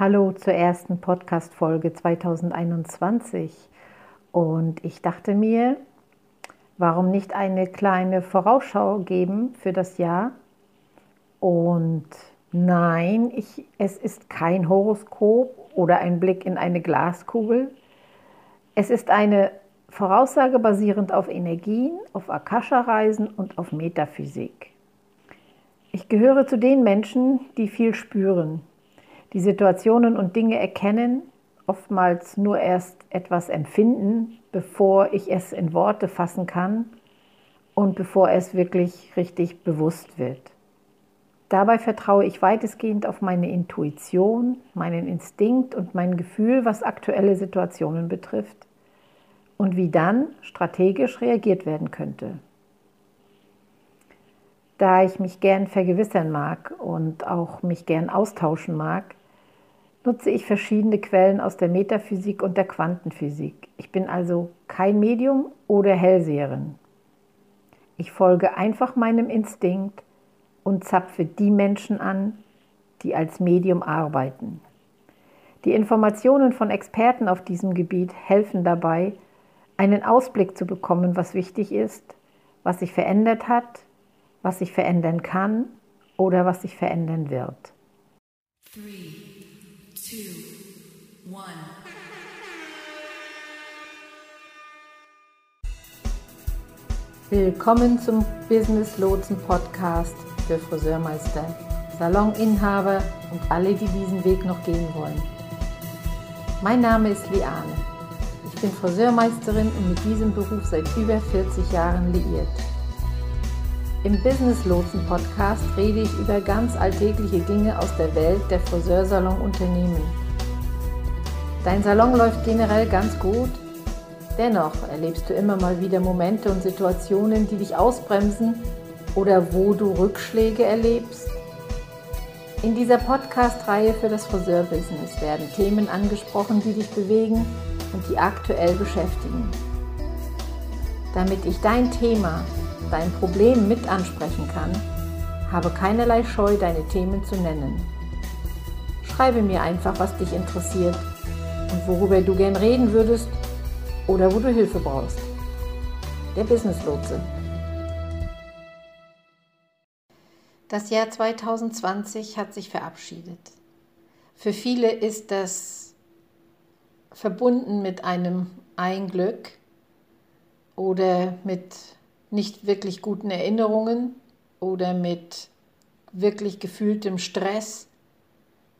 Hallo zur ersten Podcast-Folge 2021. Und ich dachte mir, warum nicht eine kleine Vorausschau geben für das Jahr? Und nein, ich, es ist kein Horoskop oder ein Blick in eine Glaskugel. Es ist eine Voraussage basierend auf Energien, auf Akasha-Reisen und auf Metaphysik. Ich gehöre zu den Menschen, die viel spüren, die Situationen und Dinge erkennen, oftmals nur erst etwas empfinden, bevor ich es in Worte fassen kann und bevor es wirklich richtig bewusst wird. Dabei vertraue ich weitestgehend auf meine Intuition, meinen Instinkt und mein Gefühl, was aktuelle Situationen betrifft und wie dann strategisch reagiert werden könnte. Da ich mich gern vergewissern mag und auch mich gern austauschen mag, nutze ich verschiedene Quellen aus der Metaphysik und der Quantenphysik. Ich bin also kein Medium oder Hellseherin. Ich folge einfach meinem Instinkt und zapfe die Menschen an, die als Medium arbeiten. Die Informationen von Experten auf diesem Gebiet helfen dabei, einen Ausblick zu bekommen, was wichtig ist, was sich verändert hat, was sich verändern kann oder was sich verändern wird. Three Willkommen zum Business Lotsen Podcast für Friseurmeister, Saloninhaber und alle, die diesen Weg noch gehen wollen. Mein Name ist Liane. Ich bin Friseurmeisterin und mit diesem Beruf seit über 40 Jahren liiert. Im Business Lotsen Podcast rede ich über ganz alltägliche Dinge aus der Welt der Friseursalon-Unternehmen. Dein Salon läuft generell ganz gut. Dennoch erlebst du immer mal wieder Momente und Situationen, die dich ausbremsen oder wo du Rückschläge erlebst. In dieser Podcast-Reihe für das Friseurbusiness werden Themen angesprochen, die dich bewegen und die aktuell beschäftigen. Damit ich dein Thema dein Problem mit ansprechen kann, habe keinerlei Scheu, deine Themen zu nennen. Schreibe mir einfach, was dich interessiert und worüber du gern reden würdest oder wo du Hilfe brauchst. Der Business Lotse. Das Jahr 2020 hat sich verabschiedet. Für viele ist das verbunden mit einem Einglück oder mit nicht wirklich guten Erinnerungen oder mit wirklich gefühltem Stress,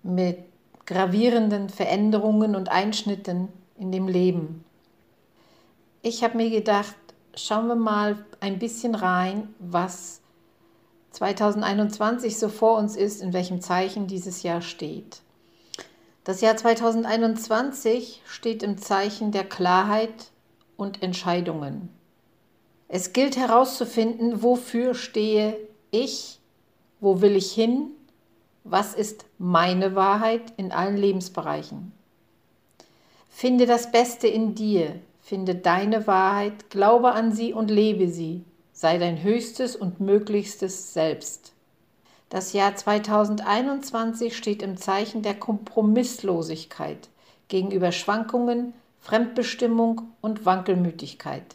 mit gravierenden Veränderungen und Einschnitten in dem Leben. Ich habe mir gedacht, schauen wir mal ein bisschen rein, was 2021 so vor uns ist, in welchem Zeichen dieses Jahr steht. Das Jahr 2021 steht im Zeichen der Klarheit und Entscheidungen. Es gilt herauszufinden, wofür stehe ich, wo will ich hin, was ist meine Wahrheit in allen Lebensbereichen. Finde das Beste in dir, finde deine Wahrheit, glaube an sie und lebe sie, sei dein höchstes und möglichstes Selbst. Das Jahr 2021 steht im Zeichen der Kompromisslosigkeit gegenüber Schwankungen, Fremdbestimmung und Wankelmütigkeit.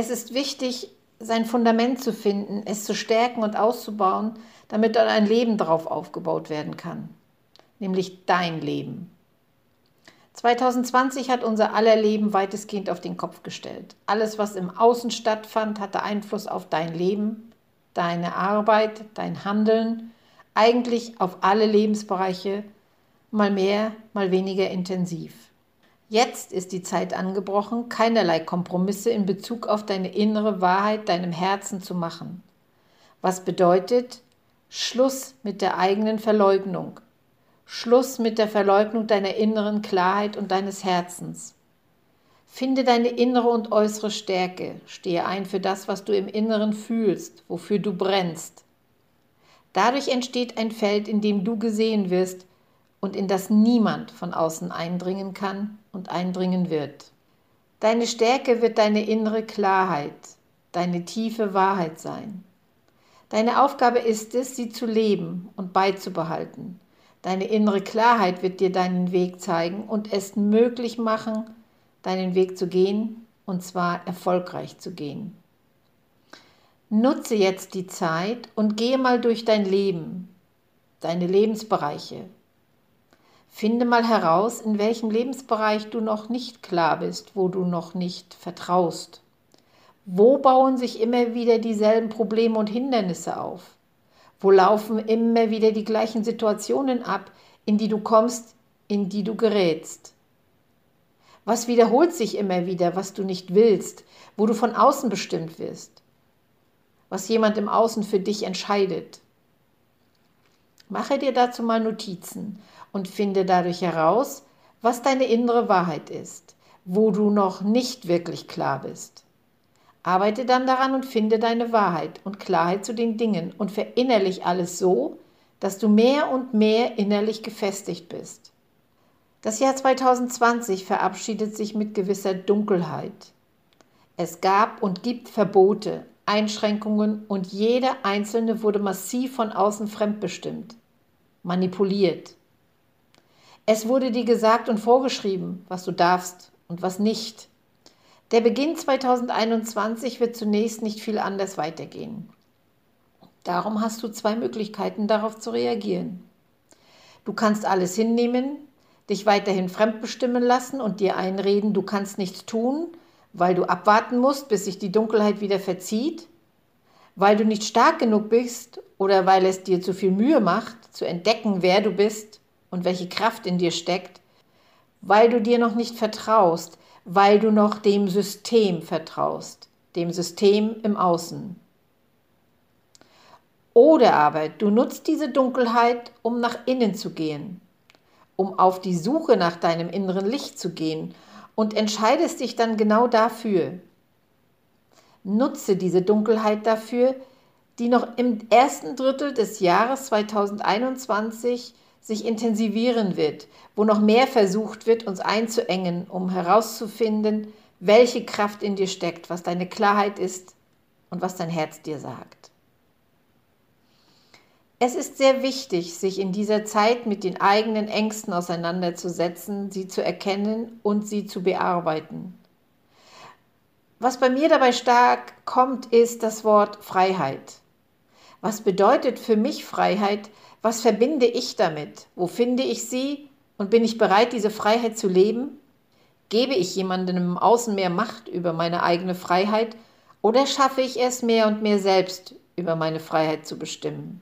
Es ist wichtig, sein Fundament zu finden, es zu stärken und auszubauen, damit dann ein Leben darauf aufgebaut werden kann, nämlich dein Leben. 2020 hat unser aller Leben weitestgehend auf den Kopf gestellt. Alles, was im Außen stattfand, hatte Einfluss auf dein Leben, deine Arbeit, dein Handeln, eigentlich auf alle Lebensbereiche, mal mehr, mal weniger intensiv. Jetzt ist die Zeit angebrochen, keinerlei Kompromisse in Bezug auf deine innere Wahrheit deinem Herzen zu machen. Was bedeutet Schluss mit der eigenen Verleugnung, Schluss mit der Verleugnung deiner inneren Klarheit und deines Herzens. Finde deine innere und äußere Stärke, stehe ein für das, was du im Inneren fühlst, wofür du brennst. Dadurch entsteht ein Feld, in dem du gesehen wirst und in das niemand von außen eindringen kann und eindringen wird. Deine Stärke wird deine innere Klarheit, deine tiefe Wahrheit sein. Deine Aufgabe ist es, sie zu leben und beizubehalten. Deine innere Klarheit wird dir deinen Weg zeigen und es möglich machen, deinen Weg zu gehen und zwar erfolgreich zu gehen. Nutze jetzt die Zeit und gehe mal durch dein Leben, deine Lebensbereiche. Finde mal heraus, in welchem Lebensbereich du noch nicht klar bist, wo du noch nicht vertraust. Wo bauen sich immer wieder dieselben Probleme und Hindernisse auf? Wo laufen immer wieder die gleichen Situationen ab, in die du kommst, in die du gerätst? Was wiederholt sich immer wieder, was du nicht willst, wo du von außen bestimmt wirst? Was jemand im Außen für dich entscheidet? Mache dir dazu mal Notizen und finde dadurch heraus, was deine innere Wahrheit ist, wo du noch nicht wirklich klar bist. Arbeite dann daran und finde deine Wahrheit und Klarheit zu den Dingen und verinnerlich alles so, dass du mehr und mehr innerlich gefestigt bist. Das Jahr 2020 verabschiedet sich mit gewisser Dunkelheit. Es gab und gibt Verbote, Einschränkungen und jeder einzelne wurde massiv von außen fremdbestimmt, manipuliert. Es wurde dir gesagt und vorgeschrieben, was du darfst und was nicht. Der Beginn 2021 wird zunächst nicht viel anders weitergehen. Darum hast du zwei Möglichkeiten darauf zu reagieren. Du kannst alles hinnehmen, dich weiterhin fremdbestimmen lassen und dir einreden, du kannst nichts tun, weil du abwarten musst, bis sich die Dunkelheit wieder verzieht, weil du nicht stark genug bist oder weil es dir zu viel Mühe macht, zu entdecken, wer du bist und welche Kraft in dir steckt, weil du dir noch nicht vertraust, weil du noch dem System vertraust, dem System im Außen. Oder aber du nutzt diese Dunkelheit, um nach innen zu gehen, um auf die Suche nach deinem inneren Licht zu gehen und entscheidest dich dann genau dafür. Nutze diese Dunkelheit dafür, die noch im ersten Drittel des Jahres 2021 sich intensivieren wird, wo noch mehr versucht wird, uns einzuengen, um herauszufinden, welche Kraft in dir steckt, was deine Klarheit ist und was dein Herz dir sagt. Es ist sehr wichtig, sich in dieser Zeit mit den eigenen Ängsten auseinanderzusetzen, sie zu erkennen und sie zu bearbeiten. Was bei mir dabei stark kommt, ist das Wort Freiheit. Was bedeutet für mich Freiheit? Was verbinde ich damit? Wo finde ich sie? Und bin ich bereit, diese Freiheit zu leben? Gebe ich jemandem im Außen mehr Macht über meine eigene Freiheit oder schaffe ich es mehr und mehr selbst über meine Freiheit zu bestimmen?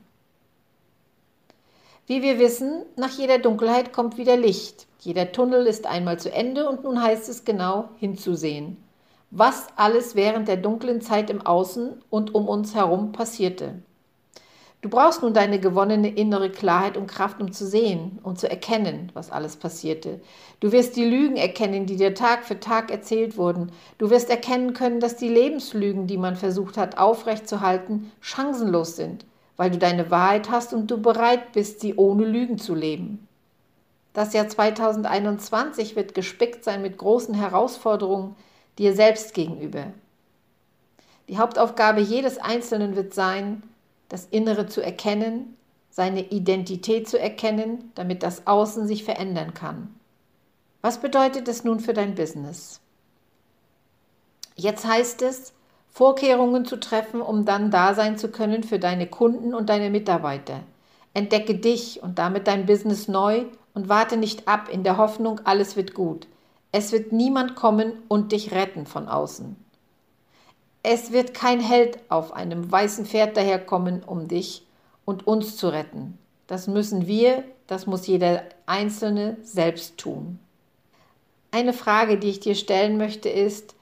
Wie wir wissen, nach jeder Dunkelheit kommt wieder Licht. Jeder Tunnel ist einmal zu Ende und nun heißt es genau hinzusehen, was alles während der dunklen Zeit im Außen und um uns herum passierte. Du brauchst nun deine gewonnene innere Klarheit und Kraft, um zu sehen und zu erkennen, was alles passierte. Du wirst die Lügen erkennen, die dir Tag für Tag erzählt wurden. Du wirst erkennen können, dass die Lebenslügen, die man versucht hat aufrechtzuerhalten, chancenlos sind, weil du deine Wahrheit hast und du bereit bist, sie ohne Lügen zu leben. Das Jahr 2021 wird gespickt sein mit großen Herausforderungen dir selbst gegenüber. Die Hauptaufgabe jedes Einzelnen wird sein, das Innere zu erkennen, seine Identität zu erkennen, damit das Außen sich verändern kann. Was bedeutet es nun für dein Business? Jetzt heißt es, Vorkehrungen zu treffen, um dann da sein zu können für deine Kunden und deine Mitarbeiter. Entdecke dich und damit dein Business neu und warte nicht ab in der Hoffnung, alles wird gut. Es wird niemand kommen und dich retten von außen. Es wird kein Held auf einem weißen Pferd daherkommen, um dich und uns zu retten. Das müssen wir, das muss jeder Einzelne selbst tun. Eine Frage, die ich dir stellen möchte, ist,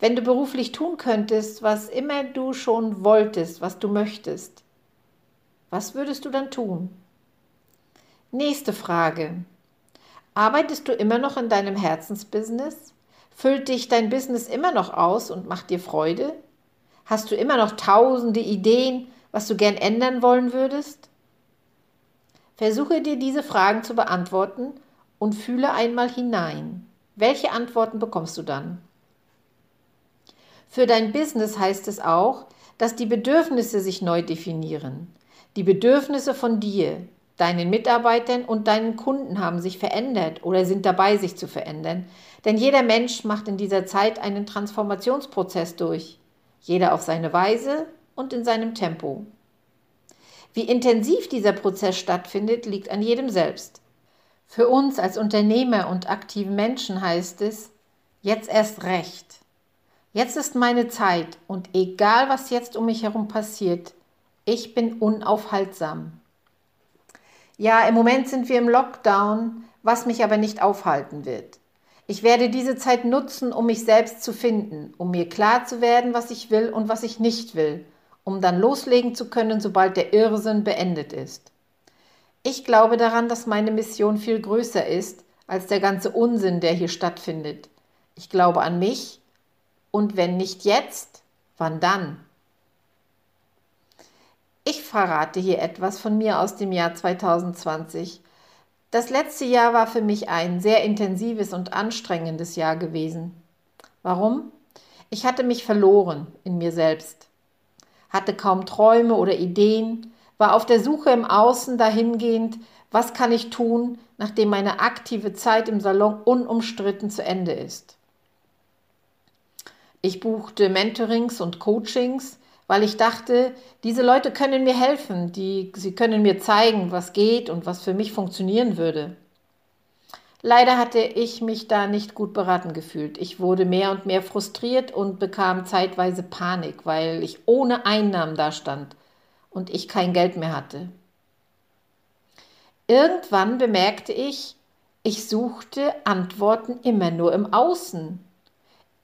wenn du beruflich tun könntest, was immer du schon wolltest, was du möchtest, was würdest du dann tun? Nächste Frage. Arbeitest du immer noch in deinem Herzensbusiness? Füllt dich dein Business immer noch aus und macht dir Freude? Hast du immer noch tausende Ideen, was du gern ändern wollen würdest? Versuche dir diese Fragen zu beantworten und fühle einmal hinein. Welche Antworten bekommst du dann? Für dein Business heißt es auch, dass die Bedürfnisse sich neu definieren. Die Bedürfnisse von dir. deinen Mitarbeitern und deinen Kunden haben sich verändert oder sind dabei, sich zu verändern. Denn jeder Mensch macht in dieser Zeit einen Transformationsprozess durch. Jeder auf seine Weise und in seinem Tempo. Wie intensiv dieser Prozess stattfindet, liegt an jedem selbst. Für uns als Unternehmer und aktiven Menschen heißt es, jetzt erst recht. Jetzt ist meine Zeit und egal was jetzt um mich herum passiert, ich bin unaufhaltsam. Ja, im Moment sind wir im Lockdown, was mich aber nicht aufhalten wird. Ich werde diese Zeit nutzen, um mich selbst zu finden, um mir klar zu werden, was ich will und was ich nicht will, um dann loslegen zu können, sobald der Irrsinn beendet ist. Ich glaube daran, dass meine Mission viel größer ist als der ganze Unsinn, der hier stattfindet. Ich glaube an mich und wenn nicht jetzt, wann dann? Ich verrate hier etwas von mir aus dem Jahr 2020. Das letzte Jahr war für mich ein sehr intensives und anstrengendes Jahr gewesen. Warum? Ich hatte mich verloren in mir selbst, hatte kaum Träume oder Ideen, war auf der Suche im Außen dahingehend, was kann ich tun, nachdem meine aktive Zeit im Salon unumstritten zu Ende ist. Ich buchte Mentorings und Coachings, weil ich dachte, diese Leute können mir helfen, die, sie können mir zeigen, was geht und was für mich funktionieren würde. Leider hatte ich mich da nicht gut beraten gefühlt. Ich wurde mehr und mehr frustriert und bekam zeitweise Panik, weil ich ohne Einnahmen dastand und ich kein Geld mehr hatte. Irgendwann bemerkte ich, ich suchte Antworten immer nur im Außen.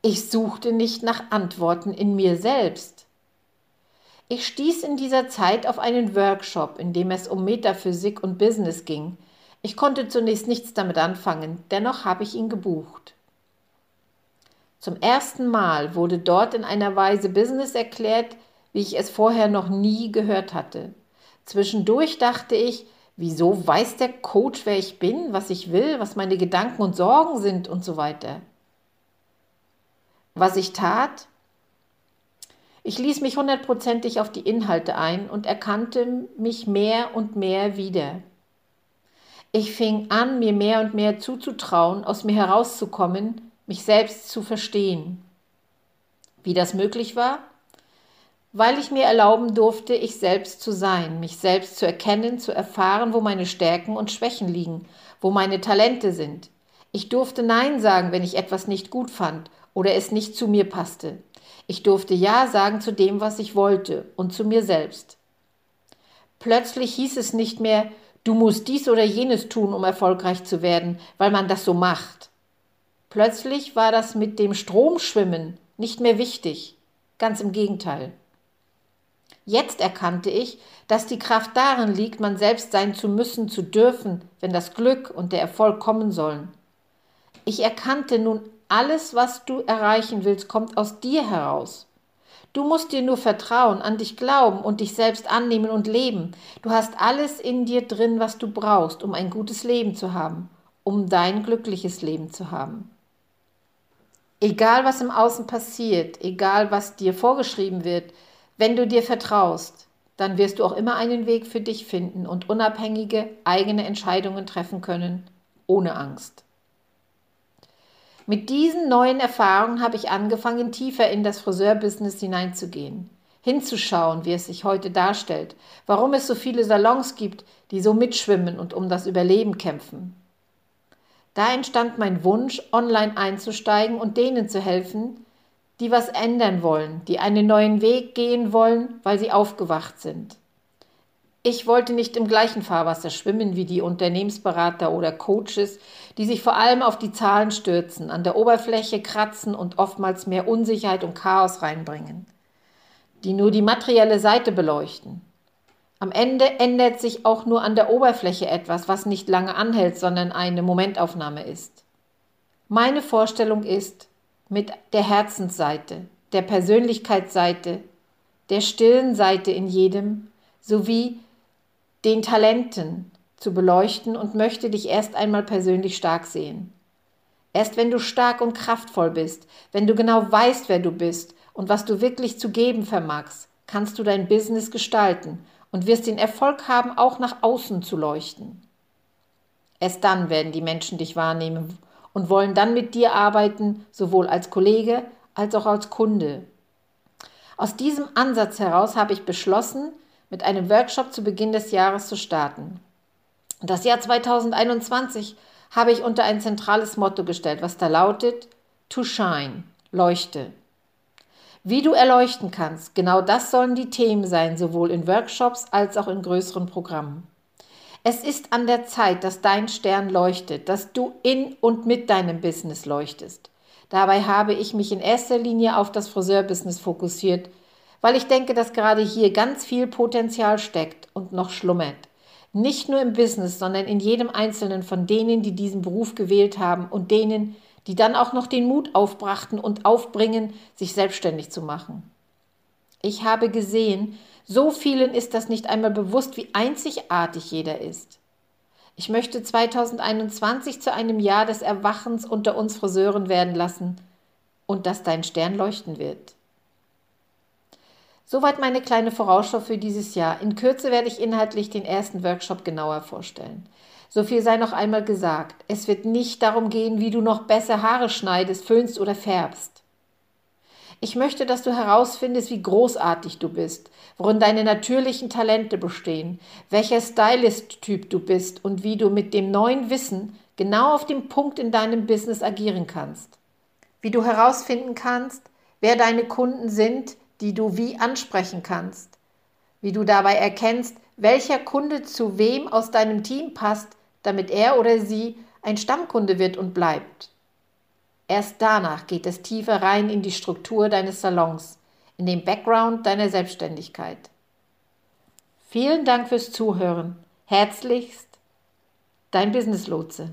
Ich suchte nicht nach Antworten in mir selbst. Ich stieß in dieser Zeit auf einen Workshop, in dem es um Metaphysik und Business ging. Ich konnte zunächst nichts damit anfangen, dennoch habe ich ihn gebucht. Zum ersten Mal wurde dort in einer Weise Business erklärt, wie ich es vorher noch nie gehört hatte. Zwischendurch dachte ich, wieso weiß der Coach, wer ich bin, was ich will, was meine Gedanken und Sorgen sind und so weiter. Was ich tat, ich ließ mich hundertprozentig auf die Inhalte ein und erkannte mich mehr und mehr wieder. Ich fing an, mir mehr und mehr zuzutrauen, aus mir herauszukommen, mich selbst zu verstehen. Wie das möglich war? Weil ich mir erlauben durfte, ich selbst zu sein, mich selbst zu erkennen, zu erfahren, wo meine Stärken und Schwächen liegen, wo meine Talente sind. Ich durfte Nein sagen, wenn ich etwas nicht gut fand oder es nicht zu mir passte. Ich durfte Ja sagen zu dem, was ich wollte und zu mir selbst. Plötzlich hieß es nicht mehr, du musst dies oder jenes tun, um erfolgreich zu werden, weil man das so macht. Plötzlich war das mit dem Stromschwimmen nicht mehr wichtig, ganz im Gegenteil. Jetzt erkannte ich, dass die Kraft darin liegt, man selbst sein zu müssen, zu dürfen, wenn das Glück und der Erfolg kommen sollen. Ich erkannte nun alles, was du erreichen willst, kommt aus dir heraus. Du musst dir nur vertrauen, an dich glauben und dich selbst annehmen und leben. Du hast alles in dir drin, was du brauchst, um ein gutes Leben zu haben, um dein glückliches Leben zu haben. Egal was im Außen passiert, egal was dir vorgeschrieben wird, wenn du dir vertraust, dann wirst du auch immer einen Weg für dich finden und unabhängige eigene Entscheidungen treffen können, ohne Angst. Mit diesen neuen Erfahrungen habe ich angefangen, tiefer in das Friseurbusiness hineinzugehen, hinzuschauen, wie es sich heute darstellt, warum es so viele Salons gibt, die so mitschwimmen und um das Überleben kämpfen. Da entstand mein Wunsch, online einzusteigen und denen zu helfen, die was ändern wollen, die einen neuen Weg gehen wollen, weil sie aufgewacht sind. Ich wollte nicht im gleichen Fahrwasser schwimmen wie die Unternehmensberater oder Coaches, die sich vor allem auf die Zahlen stürzen, an der Oberfläche kratzen und oftmals mehr Unsicherheit und Chaos reinbringen, die nur die materielle Seite beleuchten. Am Ende ändert sich auch nur an der Oberfläche etwas, was nicht lange anhält, sondern eine Momentaufnahme ist. Meine Vorstellung ist, mit der Herzensseite, der Persönlichkeitsseite, der stillen Seite in jedem, sowie den Talenten zu beleuchten und möchte dich erst einmal persönlich stark sehen. Erst wenn du stark und kraftvoll bist, wenn du genau weißt, wer du bist und was du wirklich zu geben vermagst, kannst du dein Business gestalten und wirst den Erfolg haben, auch nach außen zu leuchten. Erst dann werden die Menschen dich wahrnehmen und wollen dann mit dir arbeiten, sowohl als Kollege als auch als Kunde. Aus diesem Ansatz heraus habe ich beschlossen, mit einem Workshop zu Beginn des Jahres zu starten. Das Jahr 2021 habe ich unter ein zentrales Motto gestellt, was da lautet To Shine, leuchte. Wie du erleuchten kannst, genau das sollen die Themen sein, sowohl in Workshops als auch in größeren Programmen. Es ist an der Zeit, dass dein Stern leuchtet, dass du in und mit deinem Business leuchtest. Dabei habe ich mich in erster Linie auf das Friseurbusiness fokussiert, weil ich denke, dass gerade hier ganz viel Potenzial steckt und noch schlummert. Nicht nur im Business, sondern in jedem Einzelnen von denen, die diesen Beruf gewählt haben und denen, die dann auch noch den Mut aufbrachten und aufbringen, sich selbstständig zu machen. Ich habe gesehen, so vielen ist das nicht einmal bewusst, wie einzigartig jeder ist. Ich möchte 2021 zu einem Jahr des Erwachens unter uns Friseuren werden lassen und dass dein Stern leuchten wird. Soweit meine kleine Vorausschau für dieses Jahr. In Kürze werde ich inhaltlich den ersten Workshop genauer vorstellen. So viel sei noch einmal gesagt. Es wird nicht darum gehen, wie du noch besser Haare schneidest, föhnst oder färbst. Ich möchte, dass du herausfindest, wie großartig du bist, worin deine natürlichen Talente bestehen, welcher Stylist-Typ du bist und wie du mit dem neuen Wissen genau auf dem Punkt in deinem Business agieren kannst. Wie du herausfinden kannst, wer deine Kunden sind, die du wie ansprechen kannst. Wie du dabei erkennst, welcher Kunde zu wem aus deinem Team passt, damit er oder sie ein Stammkunde wird und bleibt. Erst danach geht es tiefer rein in die Struktur deines Salons, in den Background deiner Selbstständigkeit. Vielen Dank fürs Zuhören. Herzlichst, dein Business Lotse.